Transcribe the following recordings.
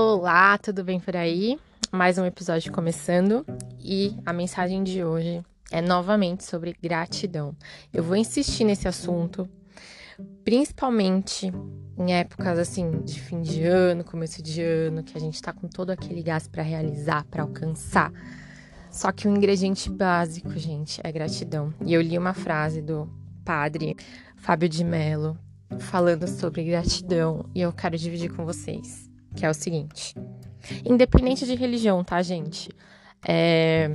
Olá, tudo bem por aí? Mais um episódio começando e a mensagem de hoje é novamente sobre gratidão. Eu vou insistir nesse assunto, principalmente em épocas assim de fim de ano, começo de ano, que a gente tá com todo aquele gás para realizar, para alcançar. Só que o ingrediente básico, gente, é gratidão. E eu li uma frase do padre Fábio de Mello falando sobre gratidão e eu quero dividir com vocês que é o seguinte: independente de religião, tá, gente? É,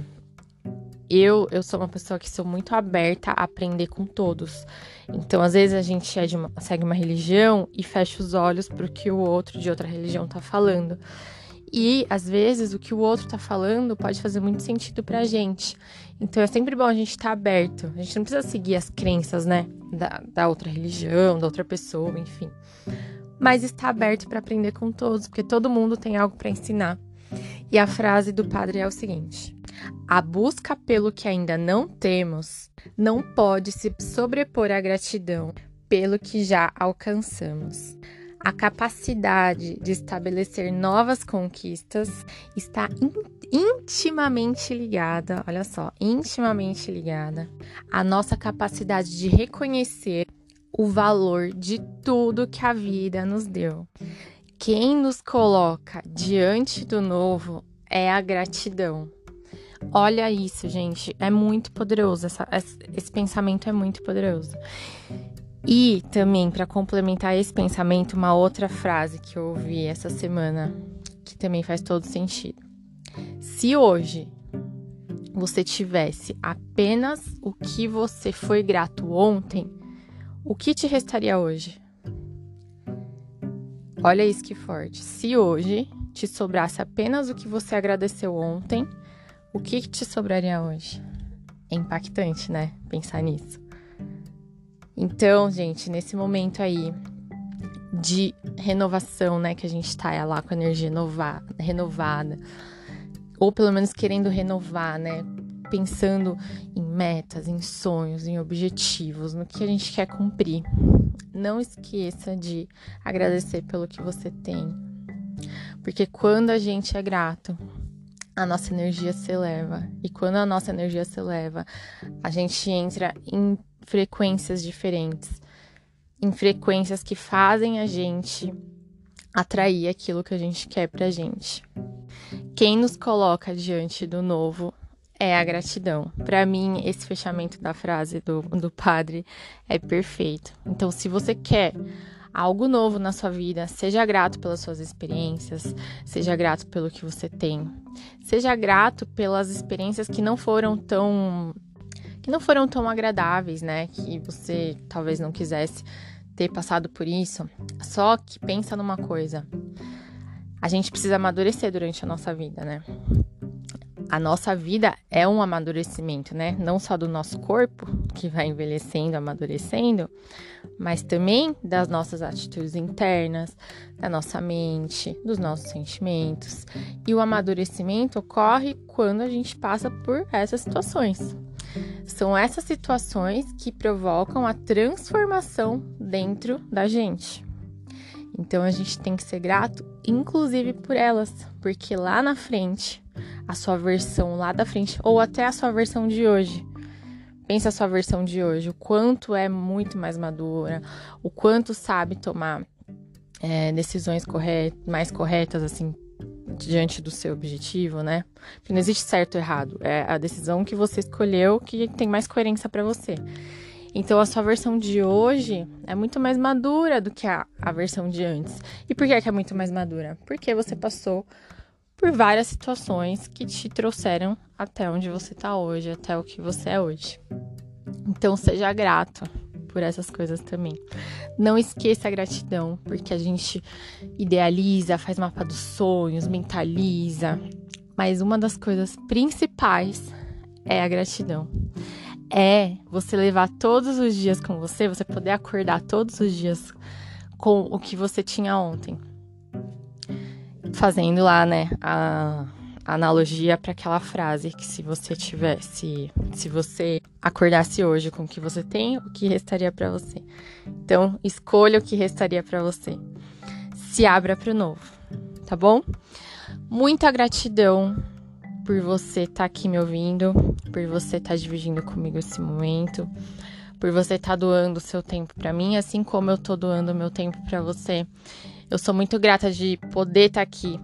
eu, eu sou uma pessoa que sou muito aberta a aprender com todos. Então, às vezes, a gente é uma, segue uma religião e fecha os olhos para o que o outro de outra religião tá falando. E, às vezes, o que o outro tá falando pode fazer muito sentido pra gente. Então, é sempre bom a gente estar tá aberto. A gente não precisa seguir as crenças, né? Da, da outra religião, da outra pessoa, enfim mas está aberto para aprender com todos, porque todo mundo tem algo para ensinar. E a frase do padre é o seguinte: A busca pelo que ainda não temos não pode se sobrepor à gratidão pelo que já alcançamos. A capacidade de estabelecer novas conquistas está intimamente ligada, olha só, intimamente ligada à nossa capacidade de reconhecer o valor de tudo que a vida nos deu. Quem nos coloca diante do novo é a gratidão. Olha isso, gente, é muito poderoso. Essa, esse pensamento é muito poderoso. E também, para complementar esse pensamento, uma outra frase que eu ouvi essa semana, que também faz todo sentido. Se hoje você tivesse apenas o que você foi grato ontem, o que te restaria hoje? Olha isso que forte. Se hoje te sobrasse apenas o que você agradeceu ontem, o que te sobraria hoje? É impactante, né? Pensar nisso. Então, gente, nesse momento aí de renovação, né, que a gente tá lá com a energia renovada, ou pelo menos querendo renovar, né, pensando em metas, em sonhos, em objetivos, no que a gente quer cumprir. Não esqueça de agradecer pelo que você tem. Porque quando a gente é grato, a nossa energia se eleva. E quando a nossa energia se eleva, a gente entra em frequências diferentes, em frequências que fazem a gente atrair aquilo que a gente quer pra gente. Quem nos coloca diante do novo é a gratidão. Para mim, esse fechamento da frase do, do padre é perfeito. Então, se você quer algo novo na sua vida, seja grato pelas suas experiências, seja grato pelo que você tem, seja grato pelas experiências que não foram tão que não foram tão agradáveis, né? Que você talvez não quisesse ter passado por isso. Só que pensa numa coisa. A gente precisa amadurecer durante a nossa vida, né? A nossa vida é um amadurecimento, né? Não só do nosso corpo, que vai envelhecendo, amadurecendo, mas também das nossas atitudes internas, da nossa mente, dos nossos sentimentos. E o amadurecimento ocorre quando a gente passa por essas situações. São essas situações que provocam a transformação dentro da gente. Então a gente tem que ser grato, inclusive por elas, porque lá na frente a sua versão lá da frente, ou até a sua versão de hoje. Pensa a sua versão de hoje, o quanto é muito mais madura, o quanto sabe tomar é, decisões corretas, mais corretas, assim, diante do seu objetivo, né? Porque não existe certo ou errado, é a decisão que você escolheu que tem mais coerência para você. Então a sua versão de hoje é muito mais madura do que a, a versão de antes. E por que é, que é muito mais madura? Porque você passou por várias situações que te trouxeram até onde você está hoje, até o que você é hoje. Então seja grato por essas coisas também. Não esqueça a gratidão, porque a gente idealiza, faz mapa dos sonhos, mentaliza, mas uma das coisas principais é a gratidão. É você levar todos os dias com você, você poder acordar todos os dias com o que você tinha ontem fazendo lá, né, a, analogia para aquela frase que se você tivesse, se você acordasse hoje com o que você tem, o que restaria para você. Então, escolha o que restaria para você. Se abra para o novo. tá bom? Muita gratidão por você estar tá aqui me ouvindo, por você estar tá dividindo comigo esse momento, por você estar tá doando seu tempo para mim, assim como eu tô doando meu tempo para você. Eu sou muito grata de poder estar tá aqui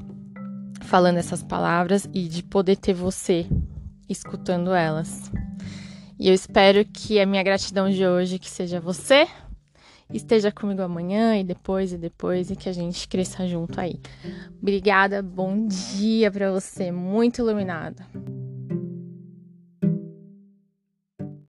falando essas palavras e de poder ter você escutando elas. E eu espero que a minha gratidão de hoje que seja você esteja comigo amanhã e depois e depois e que a gente cresça junto aí. Obrigada, bom dia para você, muito iluminada.